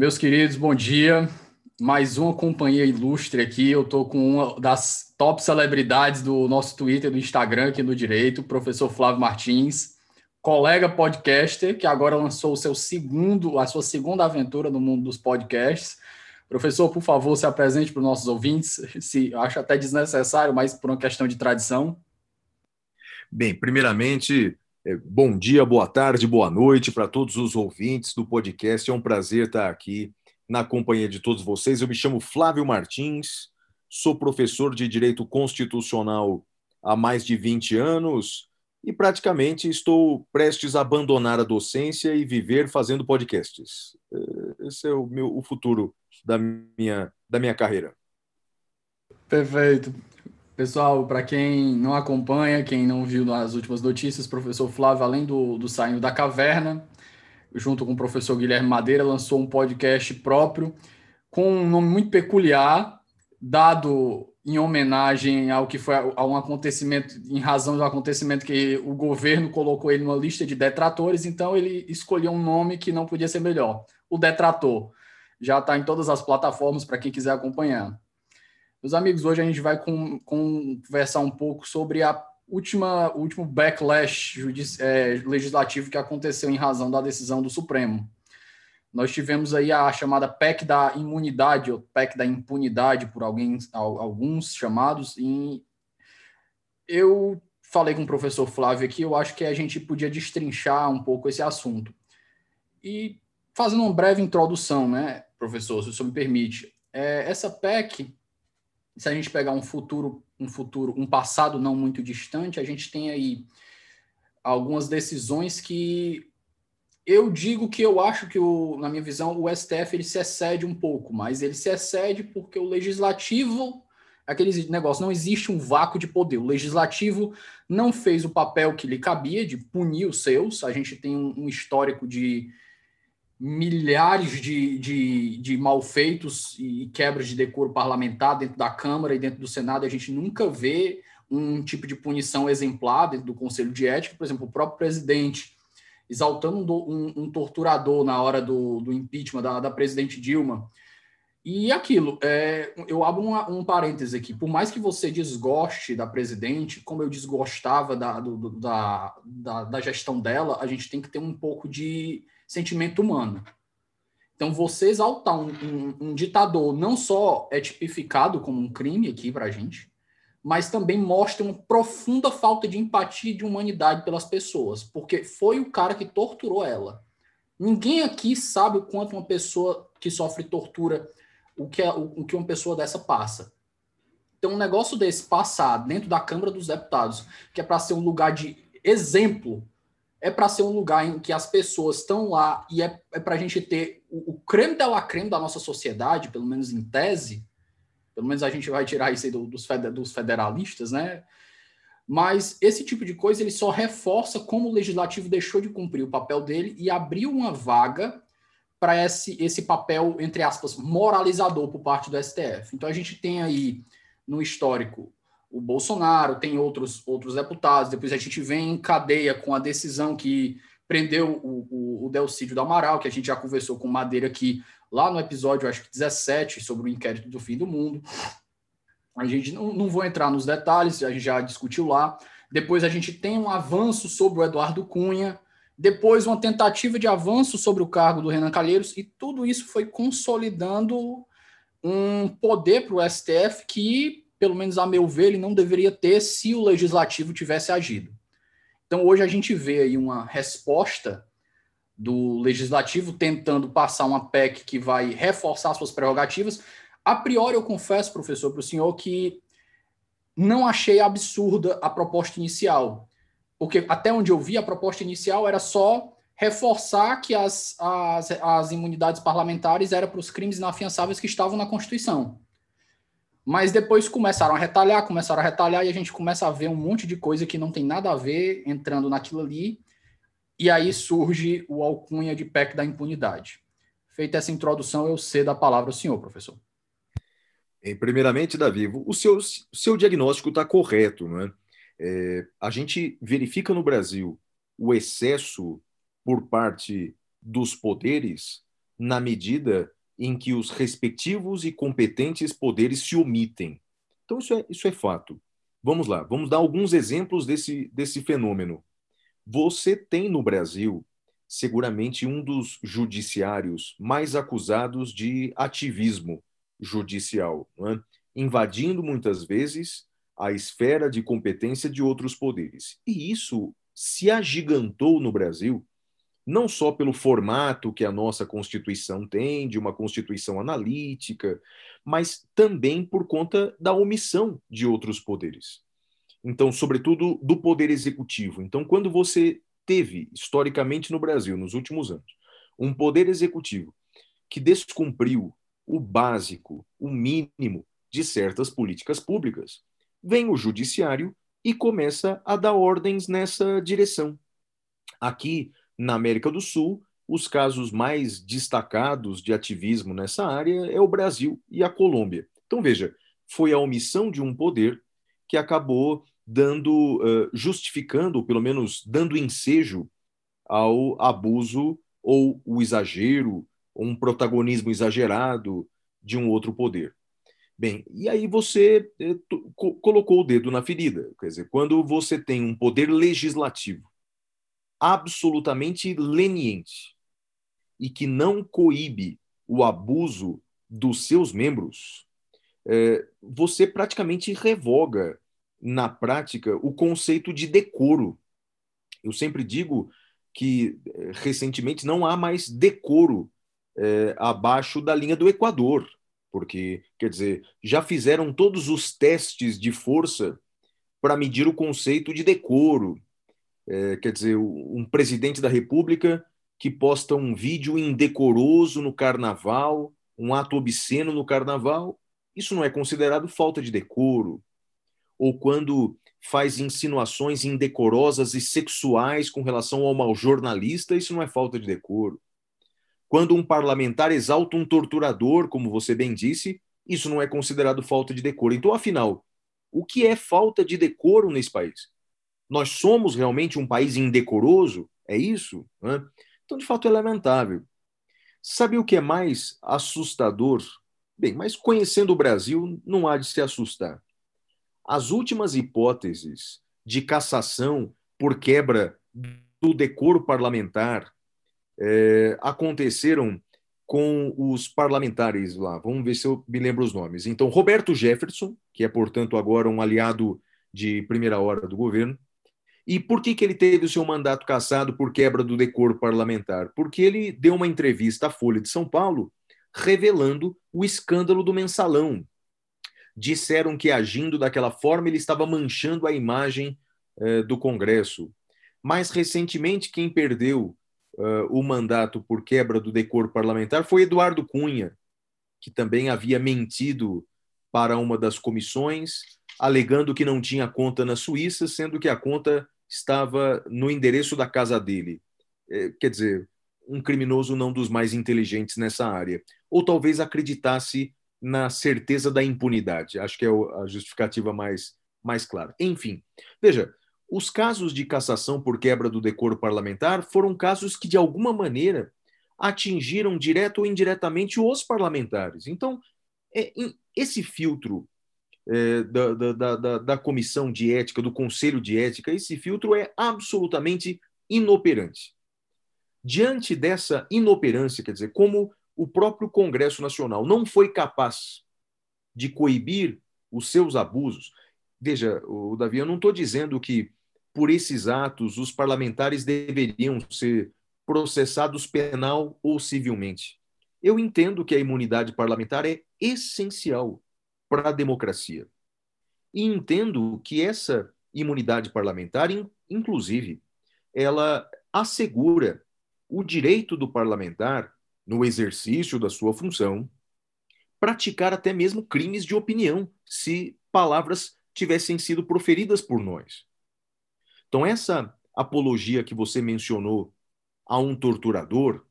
Meus queridos, bom dia. Mais uma companhia ilustre aqui. Eu estou com uma das top celebridades do nosso Twitter, do Instagram aqui no Direito, o professor Flávio Martins, colega podcaster, que agora lançou o seu segundo, a sua segunda aventura no mundo dos podcasts. Professor, por favor, se apresente para os nossos ouvintes. Se acho até desnecessário, mas por uma questão de tradição. Bem, primeiramente, bom dia, boa tarde, boa noite para todos os ouvintes do podcast. É um prazer estar aqui na companhia de todos vocês. Eu me chamo Flávio Martins, sou professor de Direito Constitucional há mais de 20 anos e praticamente estou prestes a abandonar a docência e viver fazendo podcasts. É, esse é o meu o futuro da minha, da minha carreira. Perfeito. Pessoal, para quem não acompanha, quem não viu as últimas notícias, professor Flávio, além do, do Saindo da Caverna, junto com o professor Guilherme Madeira, lançou um podcast próprio com um nome muito peculiar, dado em homenagem ao que foi a um acontecimento, em razão do acontecimento que o governo colocou ele numa lista de detratores, então ele escolheu um nome que não podia ser melhor, o Detrator. Já está em todas as plataformas para quem quiser acompanhar. Meus amigos, hoje a gente vai com, com, conversar um pouco sobre a última, último backlash é, legislativo que aconteceu em razão da decisão do Supremo. Nós tivemos aí a chamada PEC da imunidade, ou PEC da impunidade, por alguém, alguns chamados, e eu falei com o professor Flávio aqui, eu acho que a gente podia destrinchar um pouco esse assunto. E fazendo uma breve introdução, né, professor, se o senhor me permite, é, essa PEC se a gente pegar um futuro, um futuro, um passado não muito distante, a gente tem aí algumas decisões que eu digo que eu acho que, o, na minha visão, o STF ele se excede um pouco, mas ele se excede porque o legislativo, aquele negócio, não existe um vácuo de poder. O legislativo não fez o papel que lhe cabia de punir os seus. A gente tem um, um histórico de milhares de, de, de malfeitos e quebras de decoro parlamentar dentro da Câmara e dentro do Senado. A gente nunca vê um tipo de punição exemplar dentro do Conselho de Ética. Por exemplo, o próprio presidente exaltando um, um, um torturador na hora do, do impeachment da, da presidente Dilma. E aquilo, é, eu abro uma, um parêntese aqui. Por mais que você desgoste da presidente, como eu desgostava da, do, da, da, da gestão dela, a gente tem que ter um pouco de sentimento humano. Então, você exaltar um, um, um ditador não só é tipificado como um crime aqui para a gente, mas também mostra uma profunda falta de empatia e de humanidade pelas pessoas, porque foi o cara que torturou ela. Ninguém aqui sabe o quanto uma pessoa que sofre tortura, o que, é, o, o que uma pessoa dessa passa. Então, um negócio desse passar dentro da Câmara dos Deputados, que é para ser um lugar de exemplo é para ser um lugar em que as pessoas estão lá e é, é para a gente ter o, o creme de la creme da nossa sociedade, pelo menos em tese, pelo menos a gente vai tirar isso aí do, dos, dos federalistas, né? Mas esse tipo de coisa ele só reforça como o legislativo deixou de cumprir o papel dele e abriu uma vaga para esse, esse papel, entre aspas, moralizador por parte do STF. Então a gente tem aí no histórico o Bolsonaro, tem outros, outros deputados. Depois a gente vem em cadeia com a decisão que prendeu o, o, o Delcídio do Amaral, que a gente já conversou com Madeira aqui lá no episódio, acho que 17, sobre o inquérito do fim do mundo. A gente não, não vou entrar nos detalhes, a gente já discutiu lá. Depois a gente tem um avanço sobre o Eduardo Cunha, depois uma tentativa de avanço sobre o cargo do Renan Calheiros, e tudo isso foi consolidando um poder para o STF que, pelo menos a meu ver, ele não deveria ter se o legislativo tivesse agido. Então, hoje a gente vê aí uma resposta do legislativo tentando passar uma PEC que vai reforçar suas prerrogativas. A priori, eu confesso, professor, para o senhor que não achei absurda a proposta inicial, porque até onde eu vi, a proposta inicial era só reforçar que as, as, as imunidades parlamentares eram para os crimes inafiançáveis que estavam na Constituição. Mas depois começaram a retalhar, começaram a retalhar, e a gente começa a ver um monte de coisa que não tem nada a ver entrando naquilo ali, e aí surge o alcunha de PEC da impunidade. Feita essa introdução, eu cedo a palavra ao senhor, professor. Bem, primeiramente, Davi, o seu, seu diagnóstico está correto. Né? É, a gente verifica no Brasil o excesso por parte dos poderes na medida em que os respectivos e competentes poderes se omitem. Então, isso é, isso é fato. Vamos lá, vamos dar alguns exemplos desse, desse fenômeno. Você tem no Brasil, seguramente, um dos judiciários mais acusados de ativismo judicial, é? invadindo muitas vezes a esfera de competência de outros poderes. E isso se agigantou no Brasil não só pelo formato que a nossa Constituição tem, de uma Constituição analítica, mas também por conta da omissão de outros poderes. Então, sobretudo do poder executivo. Então, quando você teve, historicamente no Brasil, nos últimos anos, um poder executivo que descumpriu o básico, o mínimo de certas políticas públicas, vem o judiciário e começa a dar ordens nessa direção. Aqui, na América do Sul, os casos mais destacados de ativismo nessa área é o Brasil e a Colômbia. Então, veja, foi a omissão de um poder que acabou dando, justificando, pelo menos dando ensejo ao abuso ou o exagero, ou um protagonismo exagerado de um outro poder. Bem, e aí você eh, colocou o dedo na ferida. Quer dizer, quando você tem um poder legislativo absolutamente leniente e que não coíbe o abuso dos seus membros, é, você praticamente revoga na prática o conceito de decoro. Eu sempre digo que é, recentemente não há mais decoro é, abaixo da linha do Equador, porque, quer dizer, já fizeram todos os testes de força para medir o conceito de decoro, é, quer dizer, um presidente da República que posta um vídeo indecoroso no carnaval, um ato obsceno no carnaval, isso não é considerado falta de decoro. Ou quando faz insinuações indecorosas e sexuais com relação ao mau jornalista, isso não é falta de decoro. Quando um parlamentar exalta um torturador, como você bem disse, isso não é considerado falta de decoro. Então, afinal, o que é falta de decoro nesse país? Nós somos realmente um país indecoroso? É isso? Né? Então, de fato, é lamentável. Sabe o que é mais assustador? Bem, mas conhecendo o Brasil, não há de se assustar. As últimas hipóteses de cassação por quebra do decoro parlamentar é, aconteceram com os parlamentares lá. Vamos ver se eu me lembro os nomes. Então, Roberto Jefferson, que é, portanto, agora um aliado de primeira hora do governo, e por que, que ele teve o seu mandato cassado por quebra do decoro parlamentar? Porque ele deu uma entrevista à Folha de São Paulo revelando o escândalo do mensalão. Disseram que agindo daquela forma ele estava manchando a imagem eh, do Congresso. Mais recentemente, quem perdeu uh, o mandato por quebra do decoro parlamentar foi Eduardo Cunha, que também havia mentido para uma das comissões alegando que não tinha conta na Suíça, sendo que a conta estava no endereço da casa dele. É, quer dizer, um criminoso não dos mais inteligentes nessa área. Ou talvez acreditasse na certeza da impunidade. Acho que é a justificativa mais, mais clara. Enfim, veja, os casos de cassação por quebra do decoro parlamentar foram casos que, de alguma maneira, atingiram direto ou indiretamente os parlamentares. Então, é, esse filtro é, da, da, da, da comissão de ética, do conselho de ética, esse filtro é absolutamente inoperante. Diante dessa inoperância, quer dizer, como o próprio Congresso Nacional não foi capaz de coibir os seus abusos. Veja, o Davi, eu não estou dizendo que por esses atos os parlamentares deveriam ser processados penal ou civilmente. Eu entendo que a imunidade parlamentar é essencial para a democracia. E entendo que essa imunidade parlamentar, inclusive, ela assegura o direito do parlamentar, no exercício da sua função, praticar até mesmo crimes de opinião, se palavras tivessem sido proferidas por nós. Então, essa apologia que você mencionou a um torturador,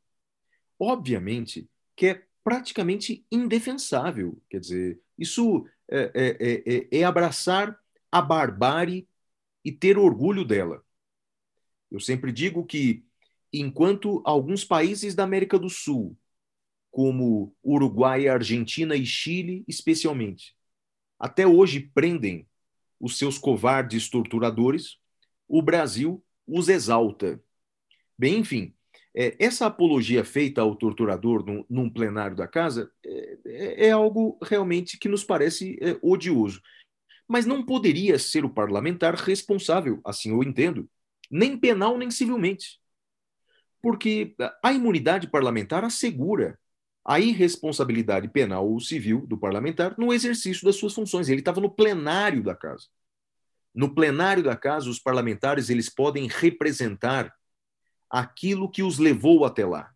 obviamente que é praticamente indefensável. Quer dizer, isso é, é, é, é abraçar a barbárie e ter orgulho dela. Eu sempre digo que, enquanto alguns países da América do Sul, como Uruguai, Argentina e Chile, especialmente, até hoje prendem os seus covardes torturadores, o Brasil os exalta. Bem, enfim, é, essa apologia feita ao torturador num, num plenário da casa é, é, é, algo realmente que nos parece é, odioso. Mas não poderia ser o parlamentar responsável, assim eu entendo, nem penal nem civilmente. Porque a imunidade parlamentar assegura a irresponsabilidade penal ou civil do parlamentar no exercício das suas funções. Ele estava no plenário da casa. No plenário da casa, os parlamentares eles podem representar aquilo que os levou até lá.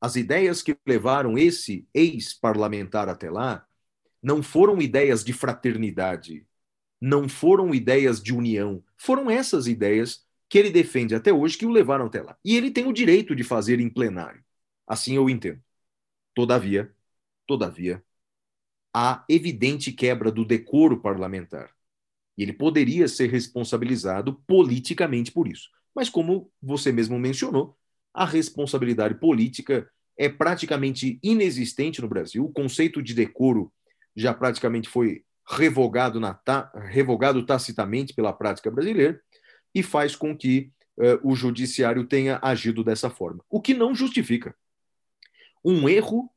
As ideias que levaram esse ex-parlamentar até lá não foram ideias de fraternidade, não foram ideias de união, foram essas ideias que ele defende até hoje que o levaram até lá. E ele tem o direito de fazer em plenário. Assim eu entendo. Todavia, todavia, há evidente quebra do decoro parlamentar. E ele poderia ser responsabilizado politicamente por isso. Mas, como você mesmo mencionou, a responsabilidade política é praticamente inexistente no Brasil. O conceito de decoro já praticamente foi revogado, na ta, revogado tacitamente pela prática brasileira e faz com que uh, o judiciário tenha agido dessa forma. O que não justifica. Um erro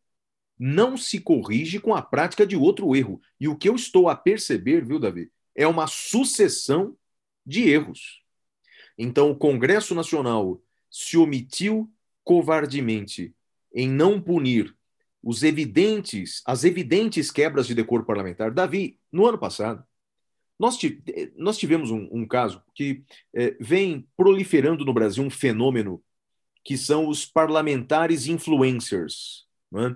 não se corrige com a prática de outro erro. E o que eu estou a perceber, viu, Davi, é uma sucessão de erros. Então, o Congresso Nacional se omitiu covardemente em não punir os evidentes, as evidentes quebras de decoro parlamentar. Davi, no ano passado, nós, nós tivemos um, um caso que é, vem proliferando no Brasil um fenômeno que são os parlamentares influencers. É?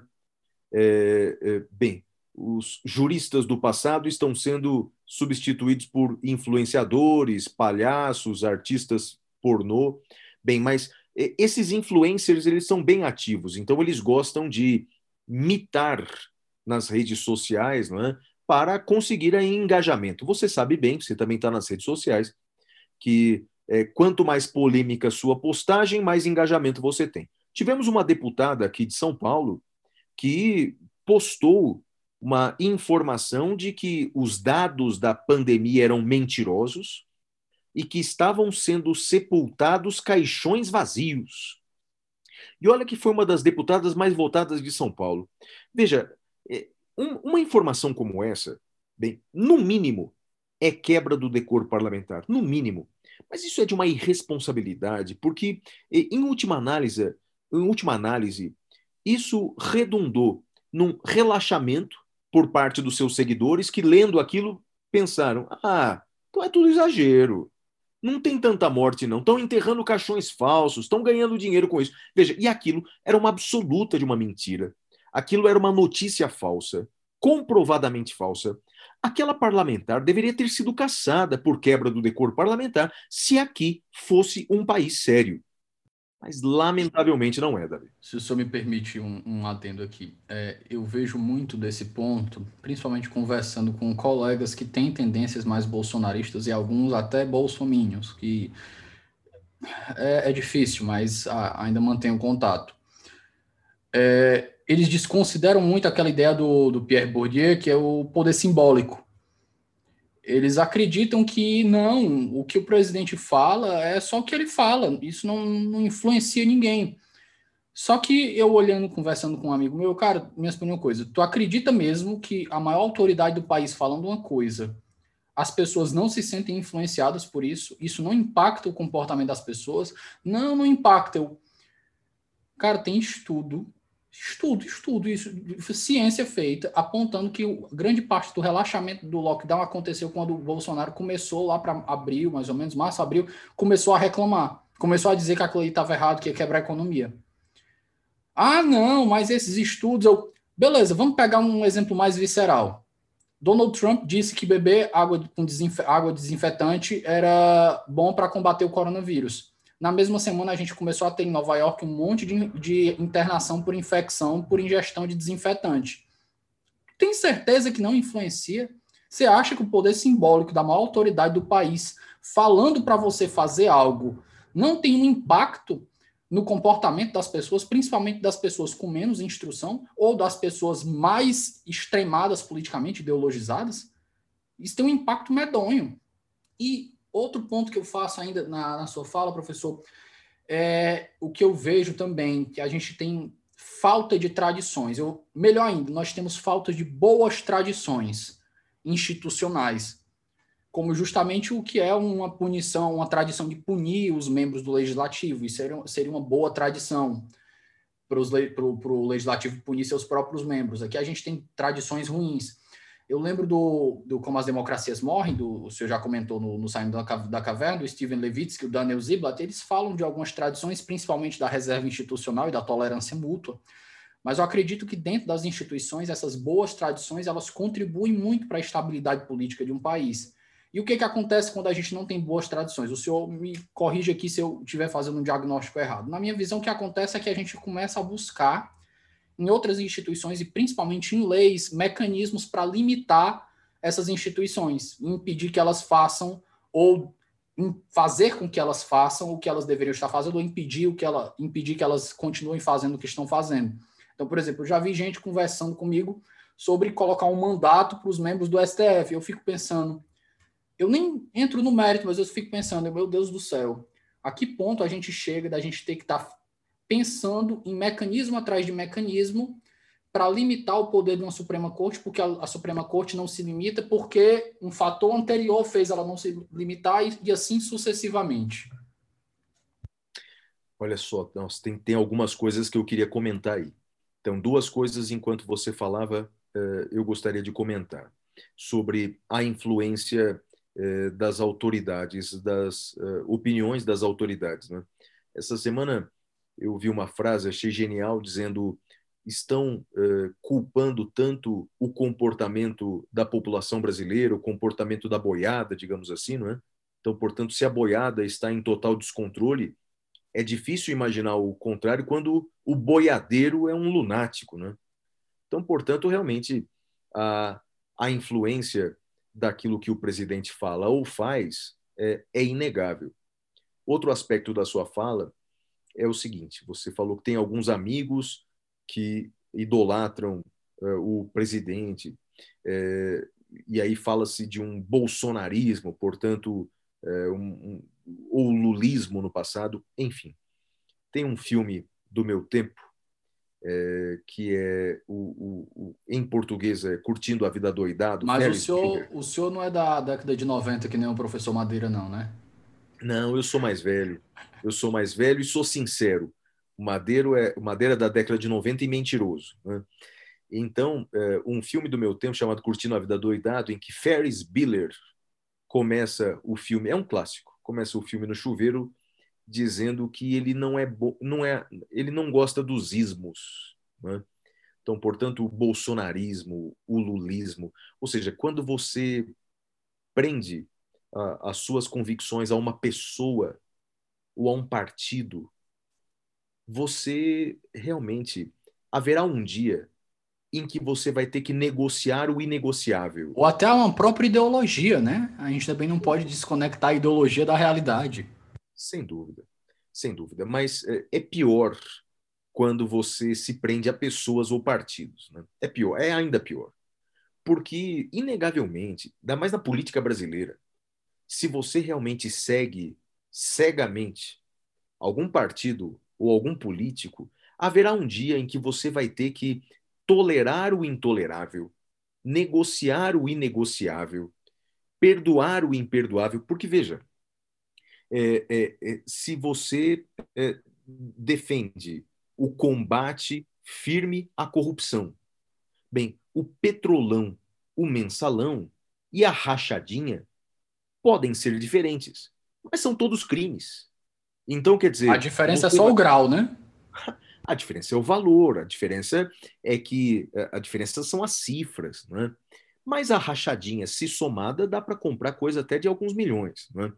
É, é, bem, os juristas do passado estão sendo substituídos por influenciadores, palhaços, artistas pornô. Bem, mas esses influencers eles são bem ativos, então eles gostam de mitar nas redes sociais, não é? Para conseguir engajamento. Você sabe bem, você também está nas redes sociais, que é, quanto mais polêmica sua postagem, mais engajamento você tem. Tivemos uma deputada aqui de São Paulo que postou uma informação de que os dados da pandemia eram mentirosos e que estavam sendo sepultados caixões vazios. E olha que foi uma das deputadas mais votadas de São Paulo. Veja, é, uma informação como essa, bem, no mínimo, é quebra do decoro parlamentar, no mínimo. Mas isso é de uma irresponsabilidade, porque, em última análise, em última análise, isso redundou num relaxamento por parte dos seus seguidores que, lendo aquilo, pensaram: ah, então é tudo exagero. Não tem tanta morte, não. Estão enterrando caixões falsos, estão ganhando dinheiro com isso. Veja, e aquilo era uma absoluta de uma mentira. Aquilo era uma notícia falsa, comprovadamente falsa. Aquela parlamentar deveria ter sido caçada por quebra do decoro parlamentar se aqui fosse um país sério. Mas lamentavelmente não é, Davi. Se o senhor me permite um, um aqui, é, eu vejo muito desse ponto, principalmente conversando com colegas que têm tendências mais bolsonaristas e alguns até bolsomínios, que é, é difícil, mas a, ainda mantenho contato. É, eles desconsideram muito aquela ideia do, do Pierre Bourdieu, que é o poder simbólico eles acreditam que não, o que o presidente fala é só o que ele fala, isso não, não influencia ninguém. Só que eu olhando, conversando com um amigo meu, cara, me responde uma coisa. Tu acredita mesmo que a maior autoridade do país falando uma coisa, as pessoas não se sentem influenciadas por isso? Isso não impacta o comportamento das pessoas? Não, não impacta. Eu... Cara, tem estudo, estudo, estudo, isso, ciência feita, apontando que grande parte do relaxamento do lockdown aconteceu quando o Bolsonaro começou lá para abril, mais ou menos, março, abril, começou a reclamar, começou a dizer que aquilo ali estava errado, que ia quebrar a economia. Ah, não, mas esses estudos. Eu... Beleza, vamos pegar um exemplo mais visceral. Donald Trump disse que beber água, com desinf... água desinfetante era bom para combater o coronavírus. Na mesma semana, a gente começou a ter em Nova York um monte de, de internação por infecção por ingestão de desinfetante. Tem certeza que não influencia? Você acha que o poder simbólico da maior autoridade do país falando para você fazer algo não tem um impacto no comportamento das pessoas, principalmente das pessoas com menos instrução ou das pessoas mais extremadas politicamente, ideologizadas, isso tem um impacto medonho. E outro ponto que eu faço ainda na, na sua fala, professor, é o que eu vejo também, que a gente tem falta de tradições. Eu, melhor ainda, nós temos falta de boas tradições institucionais como justamente o que é uma punição, uma tradição de punir os membros do legislativo. Isso seria, seria uma boa tradição para o legislativo punir seus próprios membros. Aqui a gente tem tradições ruins. Eu lembro do, do Como as Democracias Morrem, do, o senhor já comentou no, no Saindo da, Caverna, do Steven Levitsky, o Daniel Ziblatt, eles falam de algumas tradições, principalmente da reserva institucional e da tolerância mútua. Mas eu acredito que dentro das instituições, essas boas tradições, elas contribuem muito para a estabilidade política de um país. E o que, que acontece quando a gente não tem boas tradições? O senhor me corrige aqui se eu estiver fazendo um diagnóstico errado. Na minha visão, o que acontece é que a gente começa a buscar em outras instituições e principalmente em leis mecanismos para limitar essas instituições, impedir que elas façam ou fazer com que elas façam o que elas deveriam estar fazendo ou impedir o que ela impedir que elas continuem fazendo o que estão fazendo. Então, por exemplo, eu já vi gente conversando comigo sobre colocar um mandato para os membros do STF. Eu fico pensando, eu nem entro no mérito, mas eu fico pensando, meu Deus do céu, a que ponto a gente chega da gente ter que estar tá pensando em mecanismo atrás de mecanismo para limitar o poder de uma Suprema Corte, porque a, a, Suprema Corte não se limita, porque um fator anterior fez ela não se limitar e, e assim sucessivamente. Olha só, tem, tem algumas coisas que eu queria comentar aí. Então, duas coisas enquanto você falava, uh, eu gostaria de comentar sobre a influência eh, das autoridades, das uh, opiniões das autoridades. Né? Essa semana eu vi uma frase, achei genial, dizendo estão uh, culpando tanto o comportamento da população brasileira, o comportamento da boiada, digamos assim, não é? Então, portanto, se a boiada está em total descontrole, é difícil imaginar o contrário quando o boiadeiro é um lunático, né? Então, portanto, realmente a, a influência daquilo que o presidente fala ou faz é, é inegável. Outro aspecto da sua fala é o seguinte: você falou que tem alguns amigos que idolatram é, o presidente, é, e aí fala-se de um bolsonarismo, portanto, é, um, um, ou lulismo no passado, enfim. Tem um filme do meu tempo que é o, o, o, em português é Curtindo a Vida Doidado. Mas o senhor, o senhor não é da década de 90 que nem o professor Madeira, não, né? Não, eu sou mais velho. Eu sou mais velho e sou sincero. O Madeiro é o Madeira é da década de 90 e mentiroso. Né? Então, é, um filme do meu tempo chamado Curtindo a Vida Doidado, em que Ferris Bueller começa o filme, é um clássico, começa o filme no chuveiro dizendo que ele não é, não é ele não gosta dos ismos. Né? Então, portanto, o bolsonarismo, o lulismo, ou seja, quando você prende a, as suas convicções a uma pessoa ou a um partido, você realmente haverá um dia em que você vai ter que negociar o inegociável. Ou até uma própria ideologia, né? A gente também não pode desconectar a ideologia da realidade. Sem dúvida, sem dúvida. Mas é, é pior quando você se prende a pessoas ou partidos. Né? É pior, é ainda pior. Porque, inegavelmente, ainda mais na política brasileira, se você realmente segue cegamente algum partido ou algum político, haverá um dia em que você vai ter que tolerar o intolerável, negociar o inegociável, perdoar o imperdoável, porque veja, é, é, é, se você é, defende o combate firme à corrupção, bem, o petrolão, o mensalão e a rachadinha podem ser diferentes, mas são todos crimes. Então, quer dizer. A diferença é só o grau, né? A diferença é o valor, a diferença é que a diferença são as cifras, né? Mas a rachadinha, se somada, dá para comprar coisa até de alguns milhões. Né?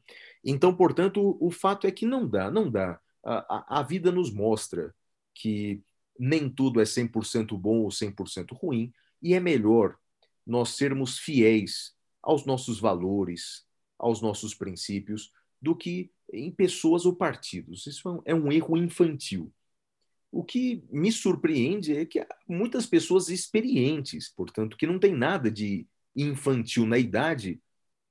Então, portanto, o, o, fato é que não dá, não dá. A, a, a vida nos mostra que nem tudo é 100% bom ou 100% ruim, e é melhor nós sermos fiéis aos nossos valores, aos nossos princípios, do que em pessoas ou partidos. Isso é um é erro infantil. O que me surpreende é que há muitas pessoas experientes, portanto, que não tem nada de infantil na idade,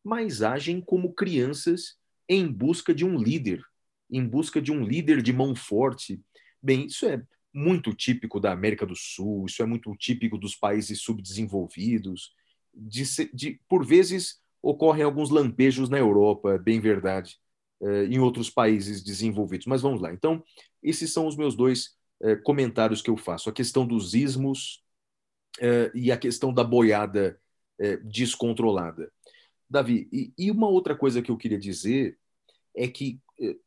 mas agem como crianças em busca de um líder, em busca de um líder de mão forte. Bem, isso é muito típico da América do Sul, isso é muito típico dos países subdesenvolvidos. De, de, por vezes ocorrem alguns lampejos na Europa, é bem verdade, eh, em outros países desenvolvidos. Mas vamos lá. Então, esses são os meus dois eh, comentários que eu faço. A questão dos ismos eh, e a questão da boiada descontrolada. Davi, e, uma outra coisa que eu queria dizer é que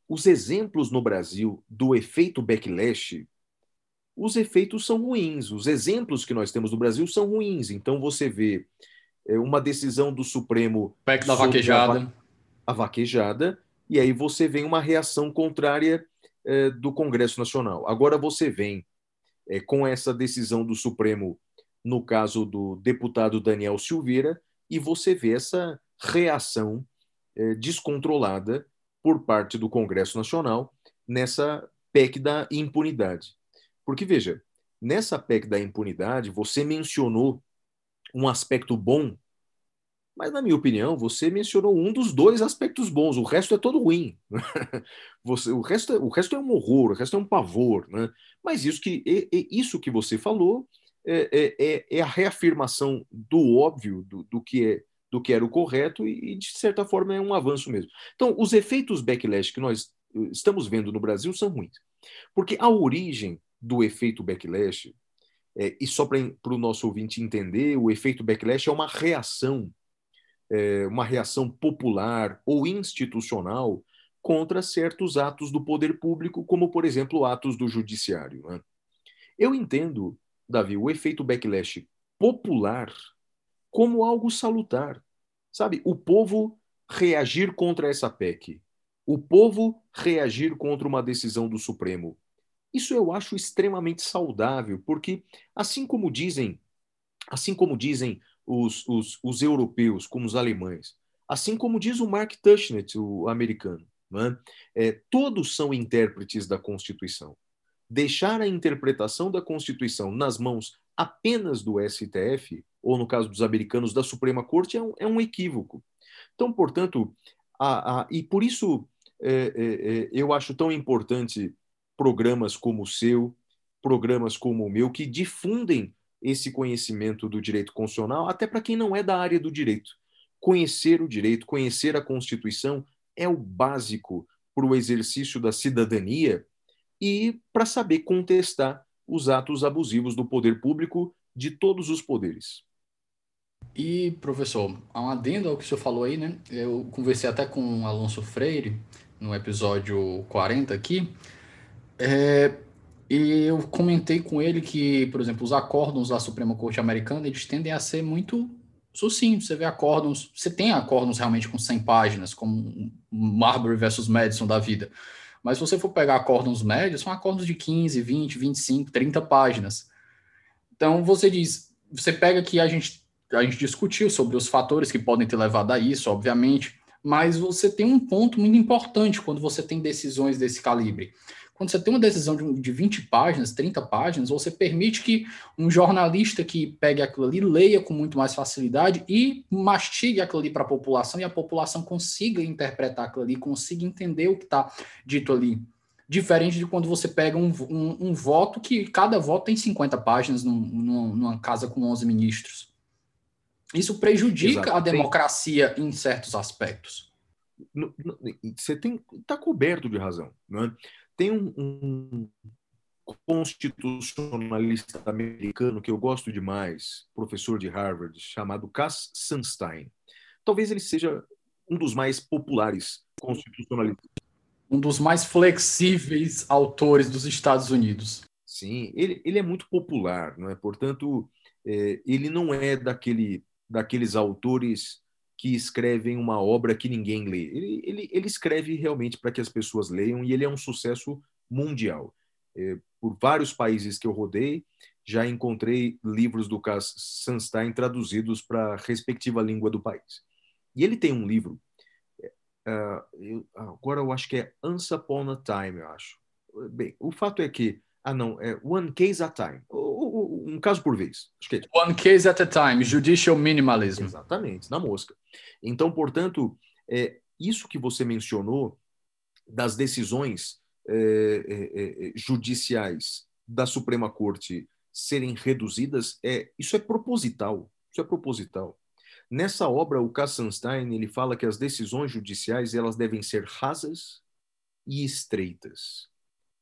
os exemplos no Brasil do efeito backlash, os efeitos são ruins. Os exemplos que nós temos no Brasil são ruins. Então você vê uma decisão do Supremo. PEC da vaquejada. A, vaquejada, e aí você vê uma reação contrária é, do Congresso Nacional. Agora você vem é, com essa decisão do Supremo, no caso do deputado Daniel Silveira, e você vê essa reação é, descontrolada por parte do Congresso Nacional nessa PEC da impunidade. Porque, veja, nessa PEC da impunidade, você mencionou um aspecto bom mas, na minha opinião, você mencionou um dos dois aspectos bons, o resto é todo ruim. você, o, resto, é, o resto é um horror, o resto é um pavor. Né? Mas isso que, é, é, isso que você falou é, é, é, a reafirmação do óbvio, do, do, que é, do que era o correto, e, de certa forma, é um avanço mesmo. Então, os efeitos backlash que nós eh, estamos vendo no Brasil são ruins. Porque a origem do efeito backlash, é, e só para o nosso ouvinte entender, o efeito backlash é uma reação é, uma reação popular ou institucional contra certos atos do poder público, como, por exemplo, atos do judiciário. Né? Eu entendo, Davi, o efeito backlash popular como algo salutar. Sabe, o povo reagir contra essa PEC, o povo reagir contra uma decisão do Supremo. Isso eu acho extremamente saudável, porque assim como dizem, assim como dizem os, os, os europeus, como os alemães. Assim como diz o Mark Tushnet, o americano. É? É, todos são intérpretes da Constituição. Deixar a interpretação da Constituição nas mãos apenas do STF, ou no caso dos americanos, da Suprema Corte, é um, é um equívoco. Então, portanto, a, a, e por isso é, é, é, eu acho tão importante programas como o seu, programas como o meu, que difundem esse conhecimento do direito constitucional, até para quem não é da área do direito. Conhecer o direito, conhecer a Constituição é o básico para o exercício da cidadania e para saber contestar os atos abusivos do poder público de todos os poderes. E, professor, um adendo ao que o senhor falou aí, né? Eu conversei até com o Alonso Freire no episódio 40 aqui. É, e eu comentei com ele que, por exemplo, os acórdons da Suprema Corte Americana, eles tendem a ser muito sucintos. Você vê acórdons, você tem acórdons realmente com 100 páginas, como Marbury versus Madison da vida. Mas se você for pegar acórdons médios, são acórdons de 15, 20, 25, 30 páginas. Então, você diz, você pega que a gente, a gente discutiu sobre os fatores que podem ter levado a isso, obviamente, mas você tem um ponto muito importante quando você tem decisões desse calibre quando você tem uma decisão de, de 20 páginas, 30 páginas, você permite que um jornalista que pegue aquilo ali, leia com muito mais facilidade e mastigue aquilo ali para a população e a população consiga interpretar aquilo ali, consiga entender o que está dito ali. diferente de quando você pega um, um, um voto que cada voto tem 50 páginas num, numa casa com 11 ministros. Isso prejudica Exato. a democracia tem... em certos aspectos. Você tem está coberto de razão. Né? Tem um, um, constitucionalista americano que eu gosto demais, professor de Harvard, chamado Cass Sunstein. Talvez ele seja um dos mais populares constitucionalistas. Um dos mais flexíveis autores dos Estados Unidos. Sim, ele, ele é muito popular, não é? Portanto, é, ele não é daquele, daqueles autores que escrevem uma obra que ninguém lê. Ele, ele, ele escreve realmente para que as pessoas leiam e ele é um sucesso mundial. É, por vários países que eu rodei, já encontrei livros do Cass Sunstein traduzidos para a respectiva língua do país. E ele tem um livro, uh, eu, agora eu acho que é Once Upon a Time, eu acho. Bem, o fato é que, ah não, é One Case at a Time, um caso por vez. É. One Case at a Time, Judicial Minimalism. Exatamente, na mosca. Então, portanto, é, isso que você mencionou das decisões é, é, é judiciais da Suprema Corte serem reduzidas, é, isso é proposital. Isso é proposital. Nessa obra, o Kassenstein ele fala que as decisões judiciais elas devem ser rasas e estreitas.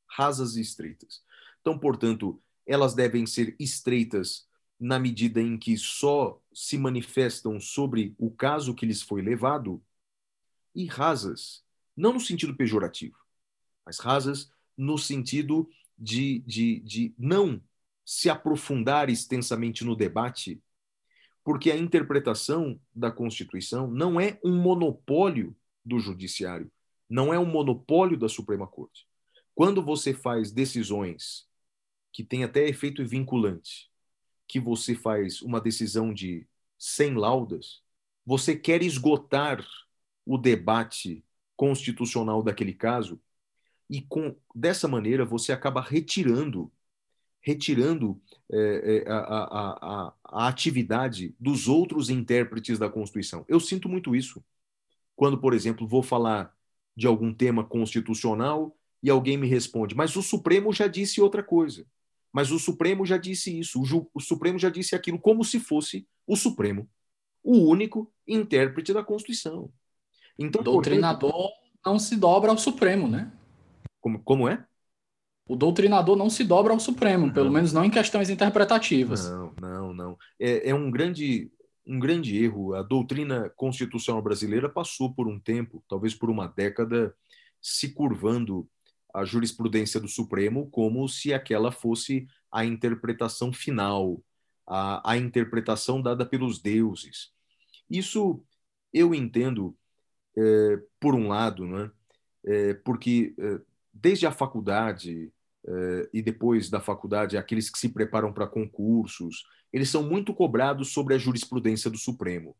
Rasas e estreitas. Então, portanto, elas devem ser estreitas na medida em que só se manifestam sobre o caso que lhes foi levado, e rasas, não no sentido pejorativo, mas rasas no sentido de, de, de não se aprofundar extensamente no debate porque a interpretação da Constituição não é um monopólio do Judiciário, não é um monopólio da Suprema Corte. Quando você faz decisões que têm até efeito vinculante, que você faz uma decisão de 100 laudas, você quer esgotar o debate constitucional daquele caso e com dessa maneira você acaba retirando retirando é, é, a, a, a, a, atividade dos outros intérpretes da Constituição. Eu sinto muito isso. Quando, por exemplo, vou falar de algum tema constitucional e alguém me responde, mas o Supremo já disse outra coisa. Mas o Supremo já disse isso, o, o Supremo já disse aquilo, como se fosse o Supremo, o único intérprete da Constituição. Então, o doutrinador portanto, não se dobra ao Supremo, né? Como, como é? o doutrinador não se dobra ao Supremo, não. pelo menos não em questões interpretativas. Não, não, não. É, é, um, grande, um grande erro. A doutrina constitucional brasileira passou por um tempo, talvez por uma década, se curvando a jurisprudência do Supremo como se aquela fosse a interpretação final, a, a interpretação dada pelos deuses. Isso eu entendo, é, por um lado, né? É, porque é, desde a faculdade, uh, e depois da faculdade, aqueles que se preparam para concursos, eles são muito cobrados sobre a jurisprudência do Supremo.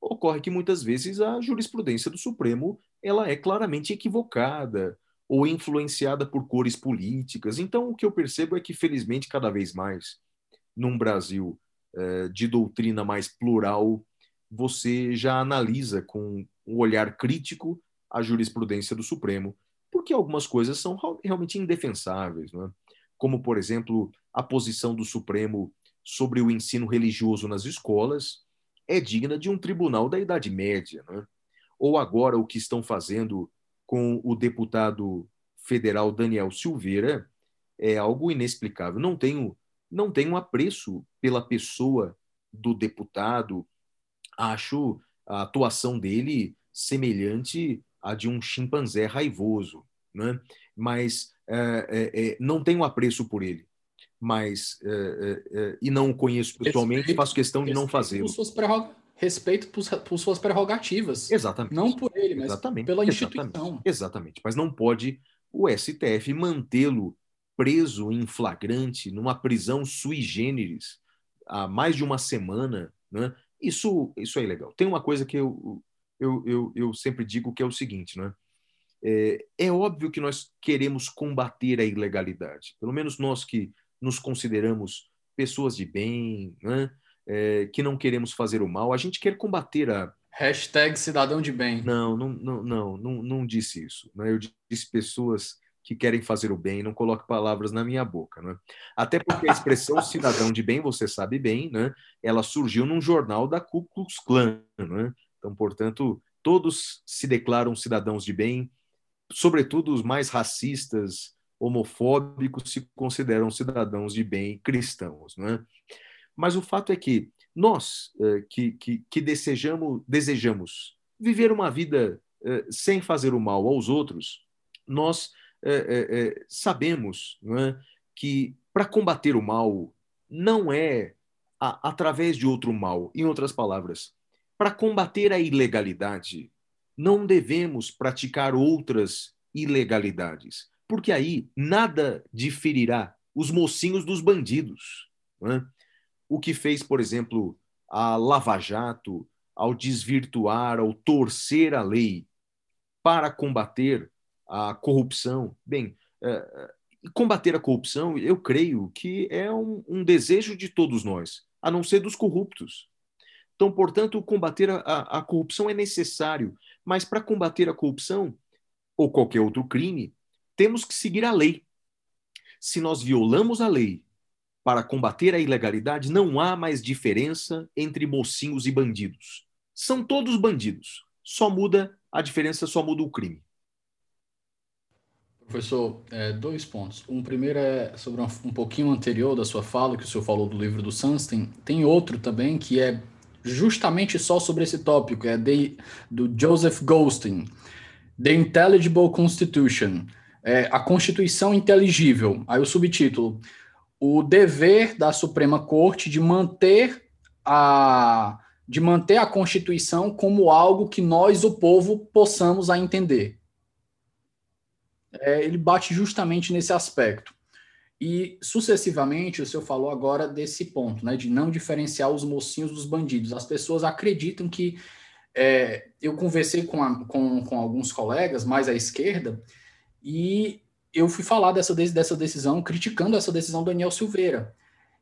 Ocorre que muitas vezes a jurisprudência do Supremo ela é claramente equivocada ou influenciada por cores políticas. Então, o que eu percebo é que, felizmente, cada vez mais, num Brasil uh, de doutrina mais plural, você já analisa com um olhar crítico a jurisprudência do Supremo porque algumas coisas são realmente indefensáveis, é? como, por exemplo, a posição do Supremo sobre o ensino religioso nas escolas é digna de um tribunal da Idade Média. É? Ou agora o que estão fazendo com o deputado federal Daniel Silveira é algo inexplicável. Não tenho, não tenho apreço pela pessoa do deputado, acho a atuação dele semelhante a de um chimpanzé raivoso, né? mas é, é, é não tenho apreço por ele. Mas, é, é, e não o conheço pessoalmente, respeito, faço questão de não fazê-lo. Respeito por, por, suas prerrogativas. Exatamente. Não por ele, mas Exatamente. pela instituição. Exatamente. Exatamente. Mas não pode o STF mantê-lo preso em flagrante, numa prisão sui generis, há mais de uma semana. Né? Isso, isso é ilegal. Tem uma coisa que eu, eu, eu, eu sempre digo que é o seguinte, né? É, é óbvio que nós queremos combater a ilegalidade, pelo menos nós que nos consideramos pessoas de bem, né? É, que não queremos fazer o mal, a gente quer combater a. Hashtag cidadão de bem. Não, não, não, não, não, não disse isso. Né? Eu disse pessoas que querem fazer o bem, não coloque palavras na minha boca. Né? Até porque a expressão cidadão de bem, você sabe bem, né? ela surgiu num jornal da Ku Klux Klan. Né? Então, portanto, todos se declaram cidadãos de bem, sobretudo os mais racistas, homofóbicos, se consideram cidadãos de bem cristãos. Né? Mas o fato é que nós eh, que, que, que desejamos, desejamos viver uma vida eh, sem fazer o mal aos outros, nós eh, sabemos é, que para combater o mal não é a, através de outro mal. Em outras palavras, para combater a ilegalidade, não devemos praticar outras ilegalidades, porque aí nada diferirá os mocinhos dos bandidos. É? O que fez, por exemplo, a Lava Jato ao desvirtuar, ao torcer a lei para combater a corrupção. Bem, é, combater a corrupção, eu creio que é um, um, desejo de todos nós, a não ser dos corruptos. Então, portanto, combater a, a corrupção é necessário, mas para combater a corrupção ou qualquer outro crime, temos que seguir a lei. Se nós violamos a lei para combater a ilegalidade, não há mais diferença entre mocinhos e bandidos. São todos bandidos. Só muda a diferença, só muda o crime. Professor, é, dois pontos. Um primeiro é sobre um, um, pouquinho anterior da sua fala, que o senhor falou do livro do Sunstein. Tem outro também que é justamente só sobre esse tópico, é de, do Joseph Goldstein, The Intelligible Constitution, é, a Constituição Inteligível. Aí o subtítulo, o dever da Suprema Corte de manter a de manter a Constituição como algo que nós, o povo, possamos a entender. É, ele bate justamente nesse aspecto. E, sucessivamente, o senhor falou agora desse ponto, né, de não diferenciar os mocinhos dos bandidos. As pessoas acreditam que. É, eu conversei com, a, com, com alguns colegas mais à esquerda, e eu fui falar dessa, dessa decisão, criticando essa decisão do Daniel Silveira.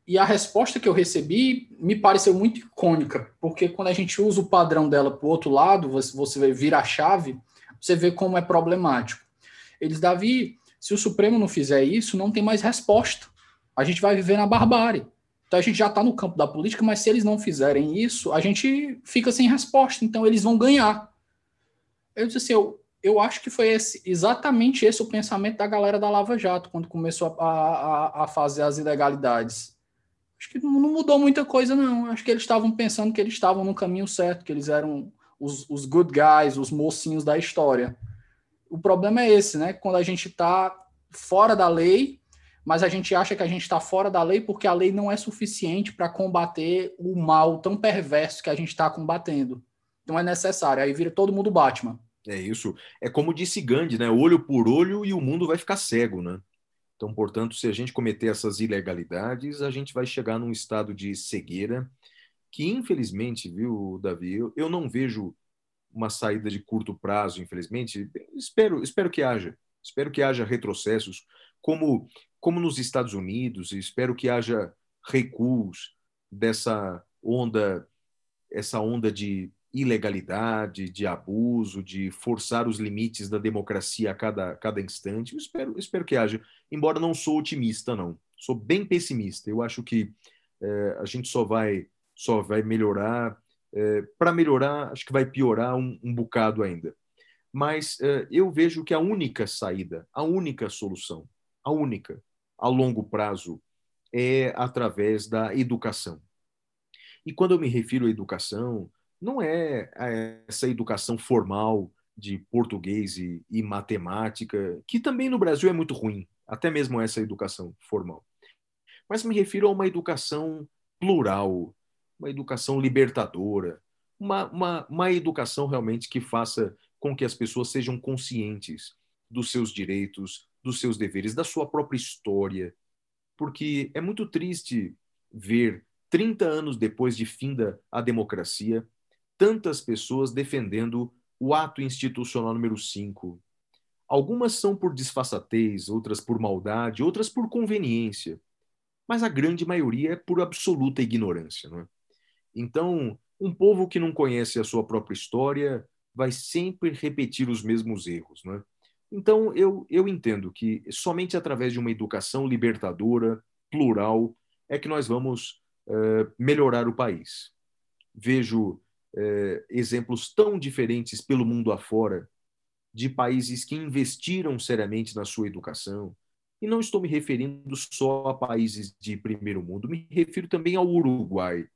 E a resposta que eu recebi me pareceu muito icônica, porque quando a gente usa o padrão dela para o outro lado, você, você vira a chave, você vê como é problemático. Eles, Davi, se o Supremo não fizer isso, não tem mais resposta. A gente vai viver na barbárie. Então a gente já está no campo da política, mas se eles não fizerem isso, a gente fica sem resposta. Então eles vão ganhar. Eu disse assim, eu, eu acho que foi esse, exatamente esse o pensamento da galera da Lava Jato, quando começou a, a, a fazer as ilegalidades. Acho que não mudou muita coisa, não. Acho que eles estavam pensando que eles estavam no caminho certo, que eles eram os, os good guys, os mocinhos da história. O problema é esse, né? Quando a gente está fora da lei, mas a gente acha que a gente está fora da lei porque a lei não é suficiente para combater o mal tão perverso que a gente está combatendo. Então é necessário. Aí vira todo mundo Batman. É isso. É como disse Gandhi, né? Olho por olho e o mundo vai ficar cego, né? Então, portanto, se a gente cometer essas ilegalidades, a gente vai chegar num estado de cegueira que, infelizmente, viu, Davi, eu, eu não vejo uma saída de curto prazo, infelizmente. Espero, espero que haja. Espero que haja retrocessos, como, como nos Estados Unidos, espero que haja recuos dessa onda, essa onda de ilegalidade, de abuso, de forçar os limites da democracia a cada, cada instante. Eu espero, espero que haja, embora não sou otimista, não. Sou bem pessimista. Eu acho que é, a gente só vai, só vai melhorar. É, Para melhorar, acho que vai piorar um, um bocado ainda. Mas é, eu vejo que a única saída, a única solução, a única, a longo prazo, é através da educação. E quando eu me refiro à educação, não é essa educação formal de português e, e, matemática, que também no Brasil é muito ruim, até mesmo essa educação formal. Mas me refiro a uma educação plural, uma educação libertadora, uma, uma, uma educação realmente que faça com que as pessoas sejam conscientes dos seus direitos, dos seus deveres, da sua própria história. Porque é muito triste ver, 30 anos depois de finda a democracia, tantas pessoas defendendo o ato institucional número 5. Algumas são por disfarçatez, outras por maldade, outras por conveniência, mas a grande maioria é por absoluta ignorância. Não é? Então, um povo que não conhece a sua própria história vai sempre repetir os mesmos erros. Não é? Então, eu, eu entendo que somente através de uma educação libertadora, plural, é que nós vamos uh, melhorar o país. Vejo uh, exemplos tão diferentes pelo mundo afora de países que investiram seriamente na sua educação. E não estou me referindo só a países de primeiro mundo, me refiro também ao Uruguai.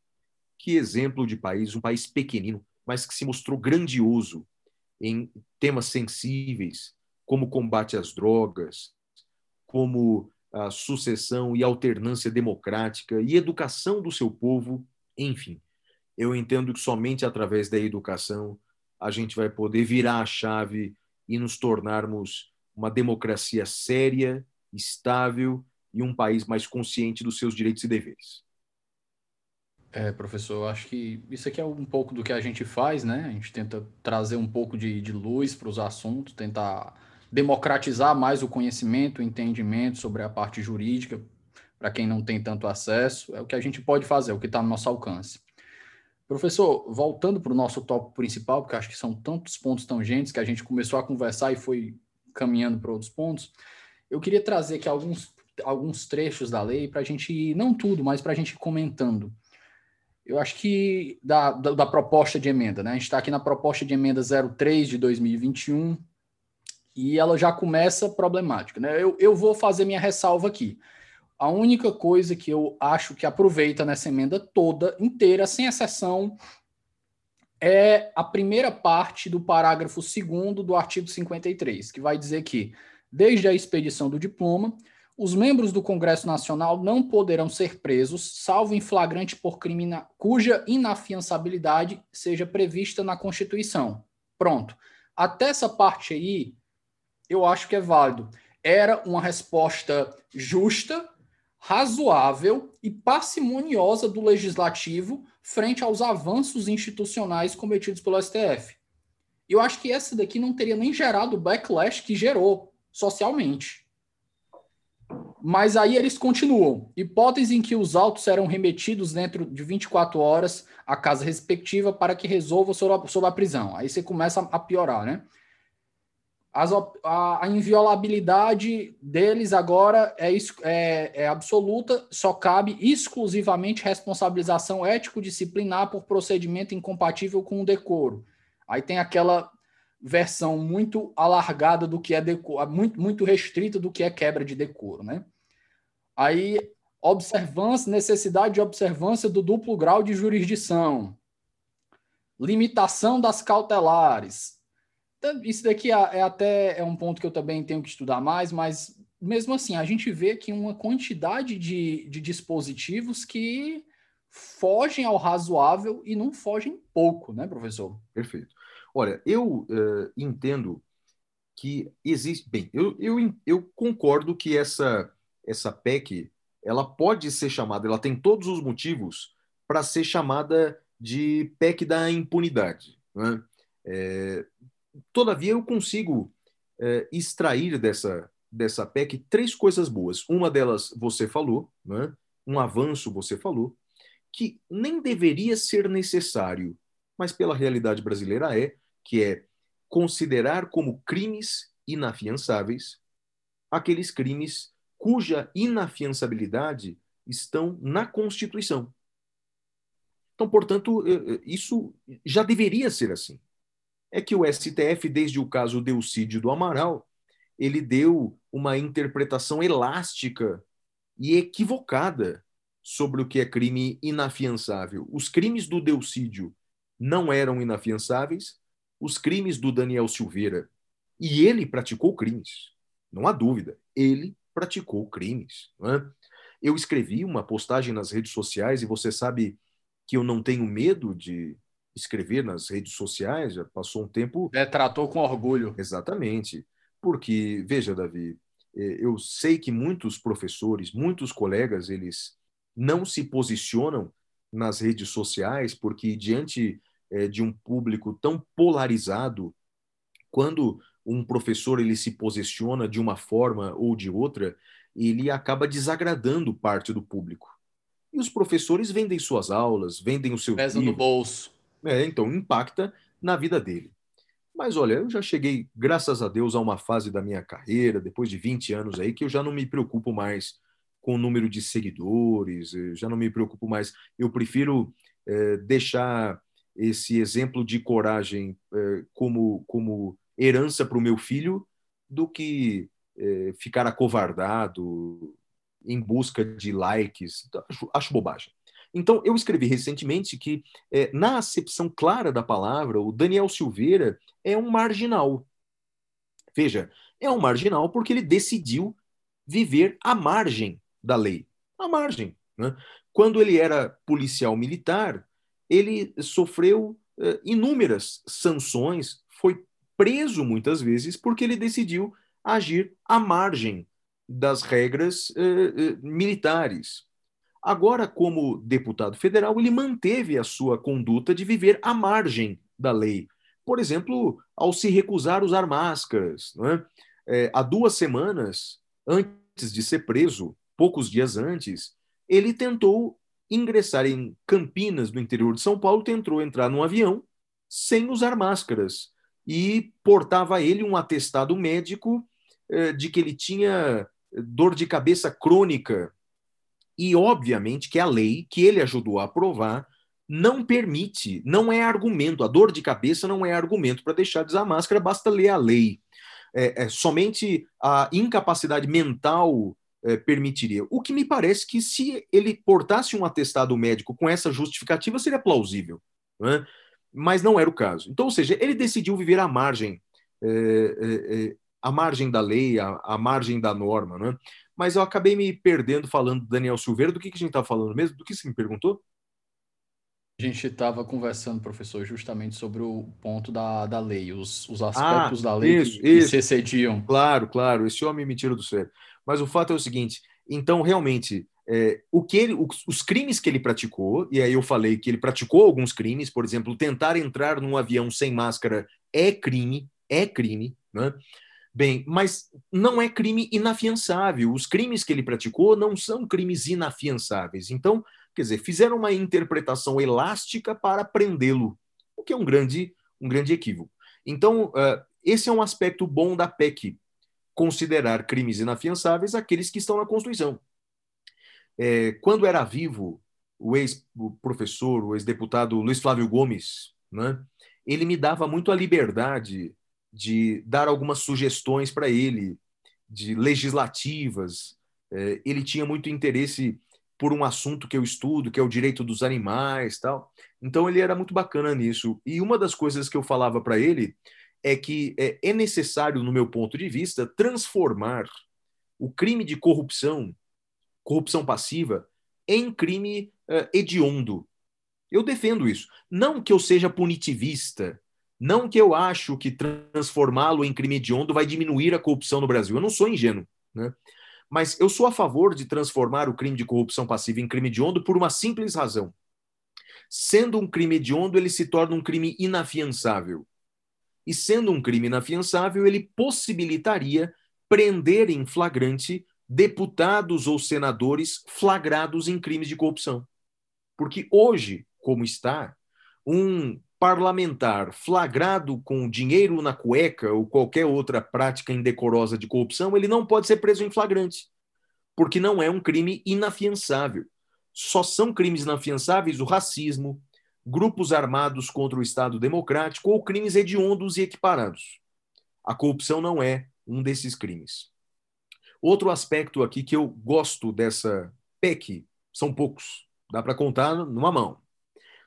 Que exemplo de país, um país pequenino, mas que se mostrou grandioso em temas sensíveis, como combate às drogas, como a sucessão e alternância democrática e educação do seu povo, enfim. Eu entendo que somente através da educação a gente vai poder virar a chave e nos tornarmos uma democracia séria, estável e um país mais consciente dos seus direitos e deveres. É, professor, acho que isso aqui é um pouco do que a gente faz, né? A gente tenta trazer um pouco de, de luz para os assuntos, tentar democratizar mais o conhecimento, o entendimento sobre a parte jurídica, para quem não tem tanto acesso. É o que a gente pode fazer, é o que está no nosso alcance. Professor, voltando para o nosso tópico principal, porque acho que são tantos pontos tangentes que a gente começou a conversar e foi caminhando para outros pontos, eu queria trazer aqui alguns, alguns trechos da lei para a gente não tudo, mas para a gente ir comentando eu acho que da, da, da, proposta de emenda, né? A gente está aqui na proposta de emenda 03 de 2021 e ela já começa problemática, né? Eu, eu vou fazer minha ressalva aqui. A única coisa que eu acho que aproveita nessa emenda toda, inteira, sem exceção, é a primeira parte do parágrafo 2 do artigo 53, que vai dizer que, desde a expedição do diploma, os membros do Congresso Nacional não poderão ser presos, salvo em flagrante por crime cuja inafiançabilidade seja prevista na Constituição. Pronto. Até essa parte aí, eu acho que é válido. Era uma resposta justa, razoável e parcimoniosa do legislativo frente aos avanços institucionais cometidos pelo STF. Eu acho que essa daqui não teria nem gerado o backlash que gerou socialmente. Mas aí eles continuam. Hipótese em que os autos serão remetidos dentro de 24 horas à casa respectiva para que resolva sobre a, sobre a prisão. Aí você começa a piorar, né? As, a, a, inviolabilidade deles agora é, é, é, absoluta, só cabe exclusivamente responsabilização ético-disciplinar por procedimento incompatível com o decoro. Aí tem aquela versão muito alargada do que é decoro, muito, muito restrita do que é quebra de decoro, né? Aí, observância, necessidade de observância do duplo grau de jurisdição, limitação das cautelares. Então, isso daqui é, é até é um ponto que eu também tenho que estudar mais, mas mesmo assim, a gente vê que uma quantidade de, de dispositivos que fogem ao razoável e não fogem pouco, né, professor? Perfeito. Olha, eu uh, entendo que existe. Bem, eu, eu, eu concordo que essa, essa PEC ela pode ser chamada, ela tem todos os motivos para ser chamada de PEC da impunidade. Né? É, todavia, eu consigo é, extrair dessa, dessa PEC três coisas boas. Uma delas você falou, né? um avanço você falou, que nem deveria ser necessário, mas pela realidade brasileira é, que é considerar como crimes inafiançáveis aqueles crimes cuja inafiançabilidade estão na Constituição. Então, portanto, eh, eh, isso já deveria ser assim. É que o STF, desde o caso Delcídio do Amaral, ele deu uma interpretação elástica e equivocada sobre o que é crime inafiançável. Os crimes do Delcídio não eram inafiançáveis, os crimes do Daniel Silveira. E ele praticou crimes, não há dúvida. Ele praticou crimes. É? Eu escrevi uma postagem nas redes sociais e você sabe que eu não tenho medo de escrever nas redes sociais, já passou um tempo. É, tratou com orgulho. Exatamente. Porque, veja, Davi, é, eu sei que muitos professores, muitos colegas, eles não se posicionam nas redes sociais porque, diante é, de um público tão polarizado, quando um professor ele se posiciona de uma forma ou de outra, ele acaba desagradando parte do público. E os professores vendem suas aulas, vendem o seu Pesa no bolso. É, então impacta na vida dele. Mas olha, eu já cheguei, graças a Deus, a uma fase da minha carreira, depois de 20 anos aí, que eu já não me preocupo mais com o número de seguidores, já não me preocupo mais. Eu prefiro é, deixar esse exemplo de coragem é, como, como herança para o meu filho do que é, ficar acovardado em busca de likes. Acho, acho bobagem. Então, eu escrevi recentemente que, é, na acepção clara da palavra, o Daniel Silveira é um marginal. Veja, é um marginal porque ele decidiu viver à margem da lei. À margem. Né? Quando ele era policial militar, ele sofreu é, inúmeras sanções, foi preso muitas vezes porque ele decidiu agir à margem das regras é, militares. Agora, como deputado federal, ele manteve a sua conduta de viver à margem da lei. Por exemplo, ao se recusar a usar máscaras. É? É, há duas semanas, antes de ser preso, poucos dias antes, ele tentou ingressar em Campinas, no interior de São Paulo, tentou entrar num avião sem usar máscaras e portava a ele um atestado médico eh, de que ele tinha dor de cabeça crônica e, obviamente, que a lei que ele ajudou a aprovar não permite, não é argumento, a dor de cabeça não é argumento para deixar de usar máscara, basta ler a lei. É, é somente a incapacidade mental é, permitiria. O que me parece que se ele portasse um atestado médico com essa justificativa seria plausível, né? mas não era o caso. Então, ou seja, ele decidiu viver à margem, é, é, é à margem da lei, à, à margem da norma, né? Mas eu acabei me perdendo falando do Daniel Silveira. Do que, que a gente está falando mesmo? Do que você me perguntou? A gente estava conversando, professor, justamente sobre o ponto da, da lei, os, os aspectos ah, da lei isso, que, isso. que se excediam. Claro, claro, esse homem me tira do sério. Mas o fato é o seguinte: então, realmente, é, o que ele, os, os crimes que ele praticou, e aí eu falei que ele praticou alguns crimes, por exemplo, tentar entrar num avião sem máscara é crime, é crime, né? Bem, mas não é crime inafiançável. Os crimes que ele praticou não são crimes inafiançáveis. Então, quer dizer, fizeram uma interpretação elástica para prendê-lo, o que é um grande, um grande equívoco. Então, uh, esse é um aspecto bom da PEC, considerar crimes inafiançáveis aqueles que estão na Constituição. É, quando era vivo o ex-professor, o ex-deputado Luiz Flávio Gomes, né, ele me dava muito a liberdade de dar algumas sugestões para ele, de legislativas. É, ele tinha muito interesse por um assunto que eu estudo, que é o direito dos animais, tal. Então ele era muito bacana nisso. E uma das coisas que eu falava para ele é que é, é necessário, no meu ponto de vista, transformar o crime de corrupção, corrupção passiva, em crime uh, hediondo. Eu defendo isso. Não que eu seja punitivista, não que eu acho que transformá-lo em crime hediondo vai diminuir a corrupção no Brasil. Eu não sou ingênuo, né? Mas eu sou a favor de transformar o crime de corrupção passiva em crime hediondo por uma simples razão. Sendo um crime hediondo, ele se torna um crime inafiançável. E sendo um crime inafiançável, ele possibilitaria prender em flagrante deputados ou senadores flagrados em crimes de corrupção. Porque hoje, como está, um parlamentar flagrado com dinheiro na cueca ou qualquer outra prática indecorosa de corrupção, ele não pode ser preso em flagrante, porque não é um crime inafiançável. Só são crimes inafiançáveis o racismo, grupos armados contra o Estado democrático ou crimes hediondos e equiparados. A corrupção não é um desses crimes. Outro aspecto aqui que eu gosto dessa PEC, são poucos, dá para contar numa mão.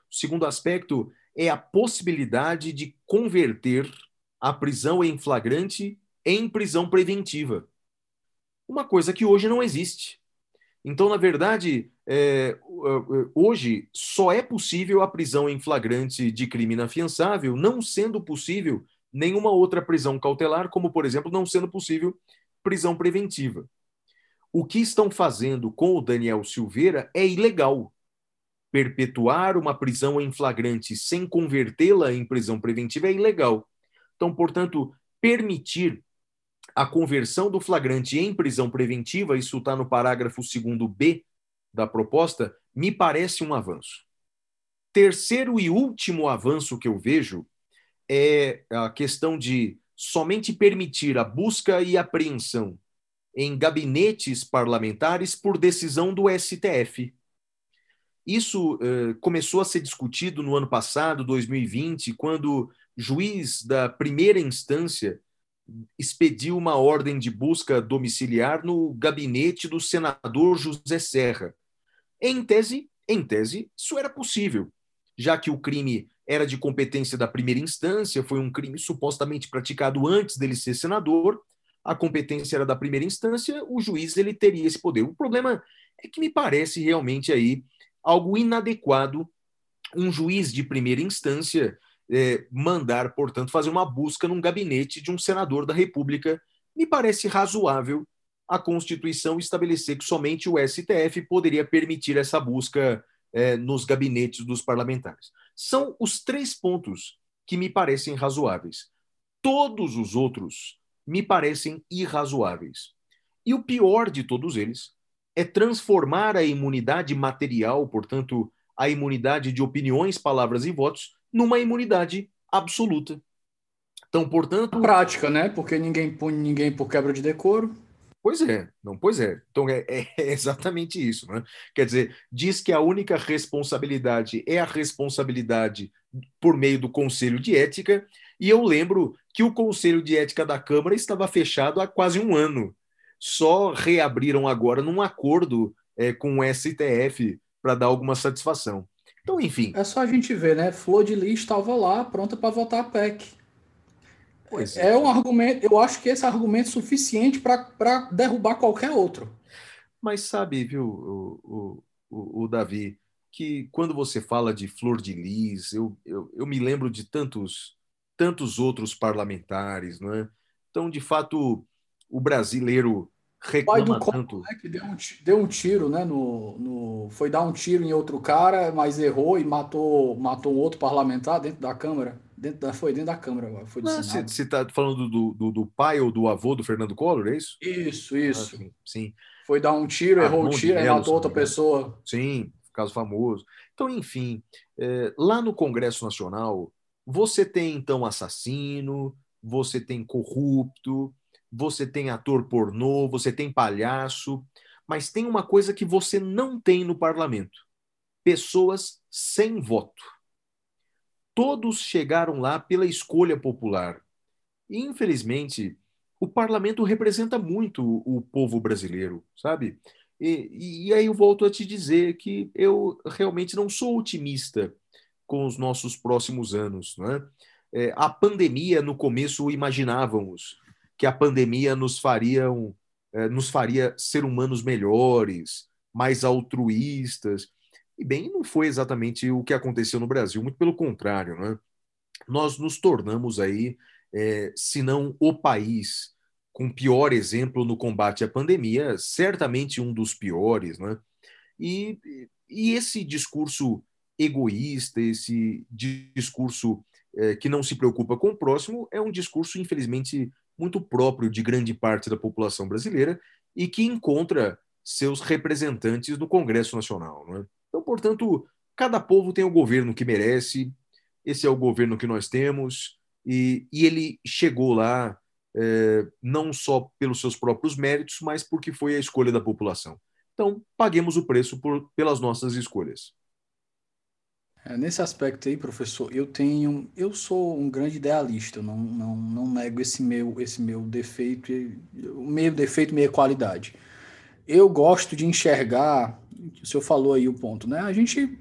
O segundo aspecto é a possibilidade de converter a prisão em flagrante em prisão preventiva. Uma coisa que hoje não existe. Então, na verdade, é, hoje só é possível a prisão em flagrante de crime inafiançável, não sendo possível nenhuma outra prisão cautelar, como, por exemplo, não sendo possível prisão preventiva. O que estão fazendo com o Daniel Silveira é ilegal perpetuar uma prisão em flagrante sem convertê-la em prisão preventiva é ilegal. Então, portanto, permitir a conversão do flagrante em prisão preventiva, isso está no parágrafo 2b da proposta, me parece um avanço. Terceiro e último avanço que eu vejo é a questão de somente permitir a busca e apreensão em gabinetes parlamentares por decisão do STF. Isso eh, começou a ser discutido no ano passado, 2020, quando juiz da primeira instância expediu uma ordem de busca domiciliar no gabinete do senador José Serra. Em tese, em tese, isso era possível, já que o crime era de competência da primeira instância, foi um crime supostamente praticado antes dele ser senador, a competência era da primeira instância, o juiz ele teria esse poder. O problema é que me parece realmente aí algo inadequado um juiz de primeira instância é, mandar, portanto, fazer uma busca num gabinete de um senador da República. Me parece razoável a Constituição estabelecer que somente o STF poderia permitir essa busca é, nos gabinetes dos parlamentares. São os três pontos que me parecem razoáveis. Todos os outros me parecem irrazoáveis. E o pior de todos eles é transformar a imunidade material, portanto, a imunidade de opiniões, palavras e votos, numa imunidade absoluta. Então, portanto. Prática, né? Porque ninguém pune ninguém por quebra de decoro. Pois é, não, pois é. Então é, é, exatamente isso, né? Quer dizer, diz que a única responsabilidade é a responsabilidade por meio do Conselho de Ética, e eu lembro que o Conselho de Ética da Câmara estava fechado há quase um ano. Só reabriram agora num acordo é, com o STF para dar alguma satisfação. Então, enfim. É só a gente ver, né? Flor de Lis estava lá, pronta para votar a PEC. É. é. um argumento, eu acho que esse é argumento suficiente para derrubar qualquer outro. Mas sabe, viu, o, o, o, o, Davi, que quando você fala de Flor de Lis, eu, eu, eu me lembro de tantos, tantos outros parlamentares, não é? Então, de fato, o brasileiro reclama pai tanto. né, que deu um, deu um tiro, né? No, no, foi dar um tiro em outro cara, mas errou e matou, matou um outro parlamentar dentro da Câmara. Dentro da, foi dentro da Câmara, foi do Você está falando do, do, do, pai ou do avô do Fernando Collor, é isso? Isso, isso. Ah, sim, sim, Foi dar um tiro, ah, errou o tiro e matou outra pessoa. Sim, caso famoso. Então, enfim, é, lá no Congresso Nacional, você tem então assassino, você tem corrupto, você tem ator pornô, você tem palhaço, mas tem uma coisa que você não tem no parlamento: pessoas sem voto. Todos chegaram lá pela escolha popular. E, infelizmente, o parlamento representa muito o povo brasileiro, sabe? E, e, aí eu volto a te dizer que eu realmente não sou otimista com os nossos próximos anos. Né? É, a pandemia, no começo, imaginávamos que a pandemia nos faria, é, nos faria ser humanos melhores, mais altruístas. E bem, não foi exatamente o que aconteceu no Brasil, muito pelo contrário, né? Nós nos tornamos aí, é, se não o país com pior exemplo no combate à pandemia, certamente um dos piores, né? E, e esse discurso egoísta, esse discurso é, que não se preocupa com o próximo, é um discurso, infelizmente, muito próprio de grande parte da população brasileira e que encontra seus representantes no Congresso Nacional. Né? Então, portanto, cada povo tem o governo que merece, esse é o governo que nós temos, e, e ele chegou lá é, não só pelos seus próprios méritos, mas porque foi a escolha da população. Então, paguemos o preço por, pelas nossas escolhas. É, nesse aspecto aí, professor, eu tenho, eu sou um grande idealista, não, não, não nego esse meu, esse meu defeito, meio defeito, meia qualidade. Eu gosto de enxergar, o senhor falou aí o ponto, né? A gente,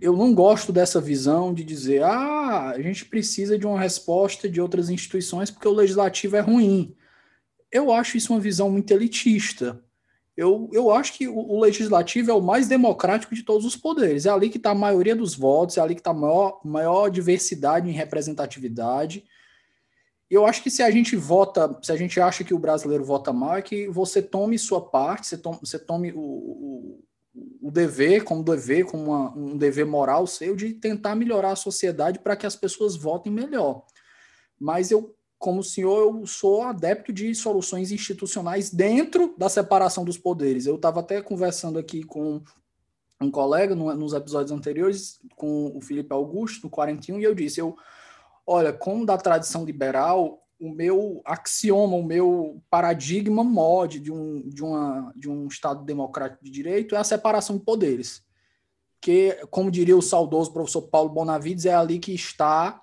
eu não gosto dessa visão de dizer, ah, a gente precisa de uma resposta de outras instituições porque o legislativo é ruim. Eu acho isso uma visão muito elitista eu, eu acho que o, o, legislativo é o mais democrático de todos os poderes. É ali que está a maioria dos votos, é ali que está a maior, maior diversidade em representatividade. Eu acho que se a gente vota, se a gente acha que o brasileiro vota mal, é que você tome sua parte, você tome, você tome o, o, o dever como dever, como uma, um dever moral seu de tentar melhorar a sociedade para que as pessoas votem melhor. Mas eu como senhor, eu sou adepto de soluções institucionais dentro da separação dos poderes. Eu estava até conversando aqui com um colega no, nos episódios anteriores, com o Felipe Augusto, no 41, e eu disse: eu, Olha, como da tradição liberal, o meu axioma, o meu paradigma mod de um, de, uma, de um Estado democrático de direito é a separação de poderes. Que, como diria o saudoso professor Paulo Bonavides, é ali que está,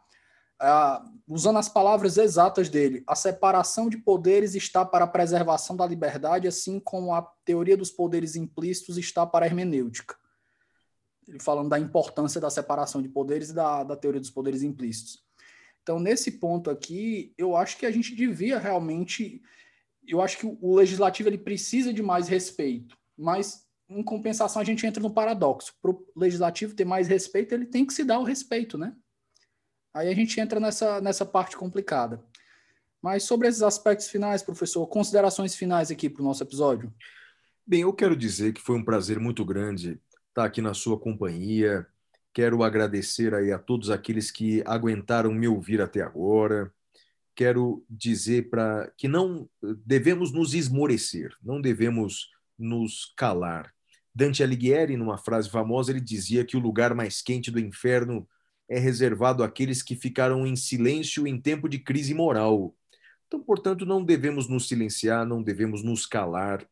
uh, usando as palavras exatas dele, a separação de poderes está para a preservação da liberdade, assim como a teoria dos poderes implícitos está para a hermenêutica. Ele falando da importância da separação de poderes e da, da teoria dos poderes implícitos. Então, nesse ponto aqui, eu acho que a gente devia realmente. Eu acho que o legislativo ele precisa de mais respeito, mas em compensação a gente entra no paradoxo. Para o legislativo ter mais respeito, ele tem que se dar o respeito, né? Aí a gente entra nessa, nessa parte complicada. Mas sobre esses aspectos finais, professor, considerações finais aqui para o nosso episódio? Bem, eu quero dizer que foi um prazer muito grande estar aqui na sua companhia, Quero agradecer aí a todos aqueles que aguentaram me ouvir até agora. Quero dizer para que não devemos nos esmorecer, não devemos nos calar. Dante Alighieri, numa frase famosa, ele dizia que o lugar mais quente do inferno é reservado àqueles que ficaram em silêncio em tempo de crise moral. Então, portanto, não devemos nos silenciar, não devemos nos calar.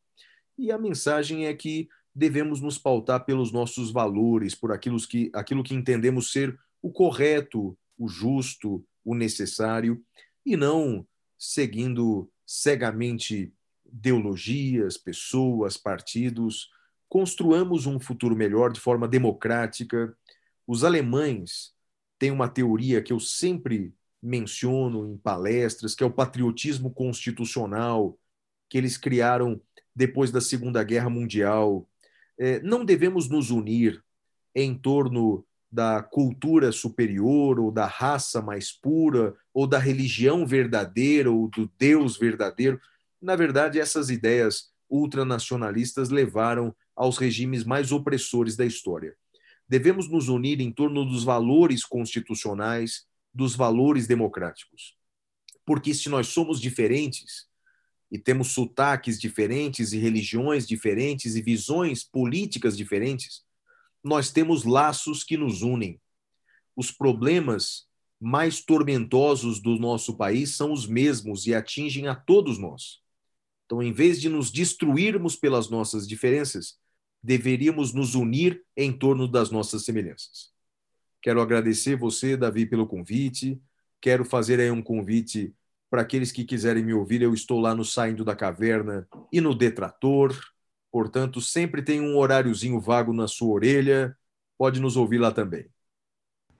E a mensagem é que devemos nos pautar pelos nossos valores, por aquilo que, aquilo que entendemos ser o correto, o justo, o necessário, e não seguindo cegamente ideologias, pessoas, partidos. Construamos um futuro melhor de forma democrática. Os alemães têm uma teoria que eu sempre menciono em palestras, que é o patriotismo constitucional, que eles criaram depois da Segunda Guerra Mundial, é, não devemos nos unir em torno da cultura superior ou da raça mais pura ou da religião verdadeira ou do Deus verdadeiro. Na verdade, essas ideias ultranacionalistas levaram aos regimes mais opressores da história. Devemos nos unir em torno dos valores constitucionais, dos valores democráticos. Porque se nós somos diferentes, e temos sotaques diferentes e religiões diferentes e visões políticas diferentes, nós temos laços que nos unem. Os problemas mais tormentosos do nosso país são os mesmos e atingem a todos nós. Então, em vez de nos destruirmos pelas nossas diferenças, deveríamos nos unir em torno das nossas semelhanças. Quero agradecer você, Davi, pelo convite. Quero fazer aí um convite para aqueles que quiserem me ouvir, eu estou lá no Saindo da Caverna e no Detrator. Portanto, sempre tem um horáriozinho vago na sua orelha. Pode nos ouvir lá também.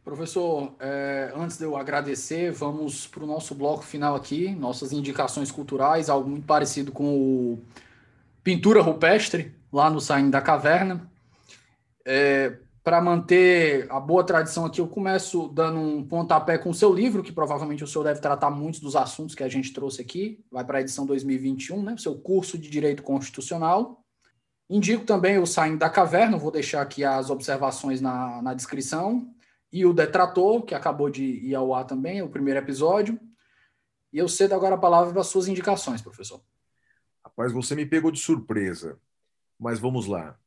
Professor, é, antes de eu agradecer, vamos para o nosso bloco final aqui, nossas indicações culturais, algo muito parecido com o Pintura Rupestre, lá no Saindo da Caverna. É, para manter a boa tradição aqui, eu começo dando um pontapé com o seu livro, que provavelmente o senhor deve tratar muitos dos assuntos que a gente trouxe aqui, vai para a edição 2021, né? O seu curso de Direito Constitucional. Indico também o Saindo da Caverna, vou deixar aqui as observações na, na descrição, e o Detrator, que acabou de ir ao ar também, o primeiro episódio. E eu cedo agora a palavra para as suas indicações, professor. Rapaz, você me pegou de surpresa, mas vamos lá.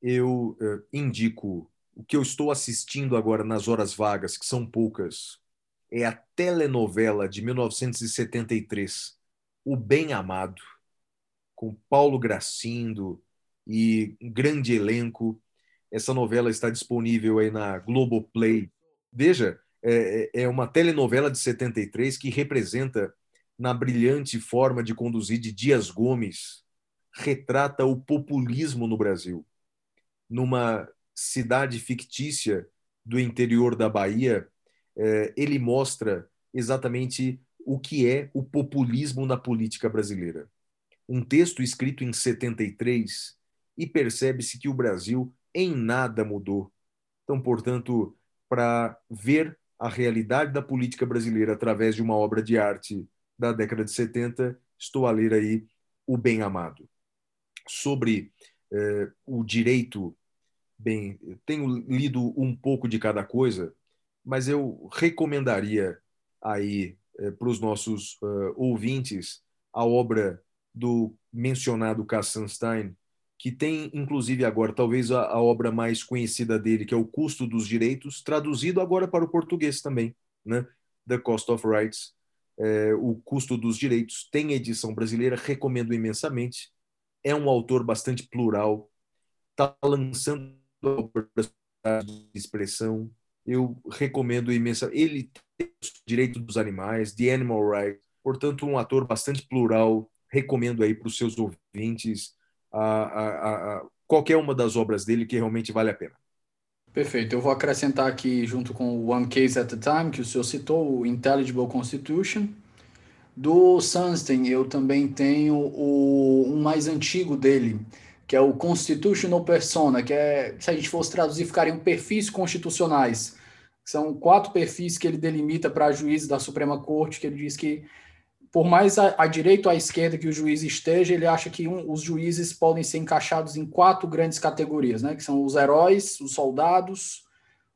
Eu uh, indico o que eu estou assistindo agora nas horas vagas, que são poucas, é a telenovela de 1973, O Bem Amado, com Paulo Gracindo e um grande elenco. Essa novela está disponível aí na Globoplay. Veja, é, é uma telenovela de 73 que representa, na brilhante forma de conduzir de Dias Gomes, retrata o populismo no Brasil. Numa cidade fictícia do interior da Bahia, é, ele mostra exatamente o que é o populismo na política brasileira. Um texto escrito em 73 e percebe-se que o Brasil em nada mudou. Então, portanto, para ver a realidade da política brasileira através de uma obra de arte da década de 70, estou a ler aí O Bem Amado. Sobre eh, o direito Bem, tenho lido um pouco de cada coisa, mas eu recomendaria aí eh, para os nossos uh, ouvintes a obra do mencionado Kassenstein, que tem inclusive agora talvez a, a, obra mais conhecida dele, que é O Custo dos Direitos, traduzido agora para o português também, né? The Cost of Rights, é, O Custo dos Direitos, tem edição brasileira, recomendo imensamente. É um autor bastante plural, está lançando de expressão, eu recomendo imensamente. Ele tem o direito dos animais, The Animal Rights, portanto, um ator bastante plural. Recomendo aí para os seus ouvintes a, a, a, qualquer uma das obras dele que realmente vale a pena. Perfeito. Eu vou acrescentar aqui, junto com o One Case at a Time, que o senhor citou, o Intelligible Constitution. Do Sunstein, eu também tenho o um mais antigo dele, que é o Constitutional Persona, que é, se a gente fosse traduzir, ficariam perfis constitucionais. São quatro perfis que ele delimita para juízes da Suprema Corte, que ele diz que por mais a, a direita ou à esquerda que o juiz esteja, ele acha que um, os juízes podem ser encaixados em quatro grandes categorias, né? Que são os heróis, os soldados,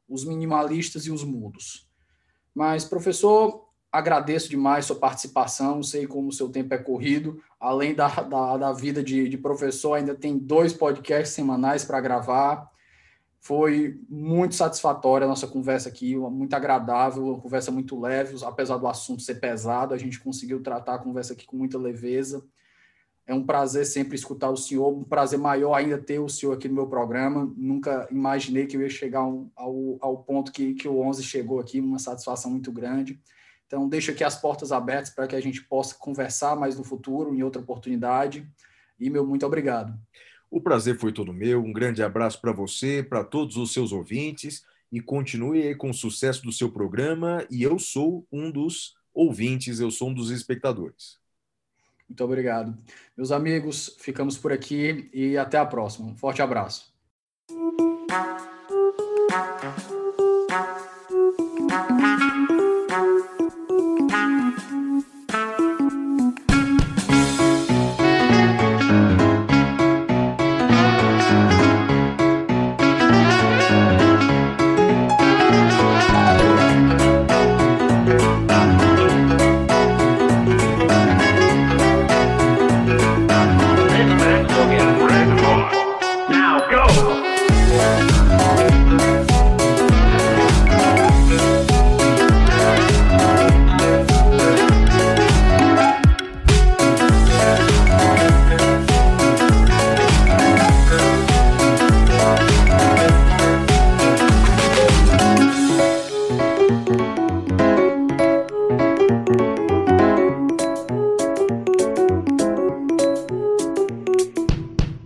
os minimalistas e os mudos. Mas, professor, agradeço demais sua participação, sei como o seu tempo é corrido. Além da, da, da vida de, de professor, ainda tem dois podcasts semanais para gravar. Foi muito satisfatória a nossa conversa aqui, muito agradável, uma conversa muito leve, apesar do assunto ser pesado, a gente conseguiu tratar a conversa aqui com muita leveza. É um prazer sempre escutar o senhor, um prazer maior ainda ter o senhor aqui no meu programa. Nunca imaginei que eu ia chegar ao, ao ponto que, que o 11 chegou aqui, uma satisfação muito grande. Então, deixo aqui as portas abertas para que a gente possa conversar mais no futuro, em outra oportunidade. E meu muito obrigado. O prazer foi todo meu. Um grande abraço para você, para todos os seus ouvintes e continue aí com o sucesso do seu programa. E eu sou um dos ouvintes, eu sou um dos espectadores. Muito obrigado. Meus amigos, ficamos por aqui e até a próxima. Um forte abraço.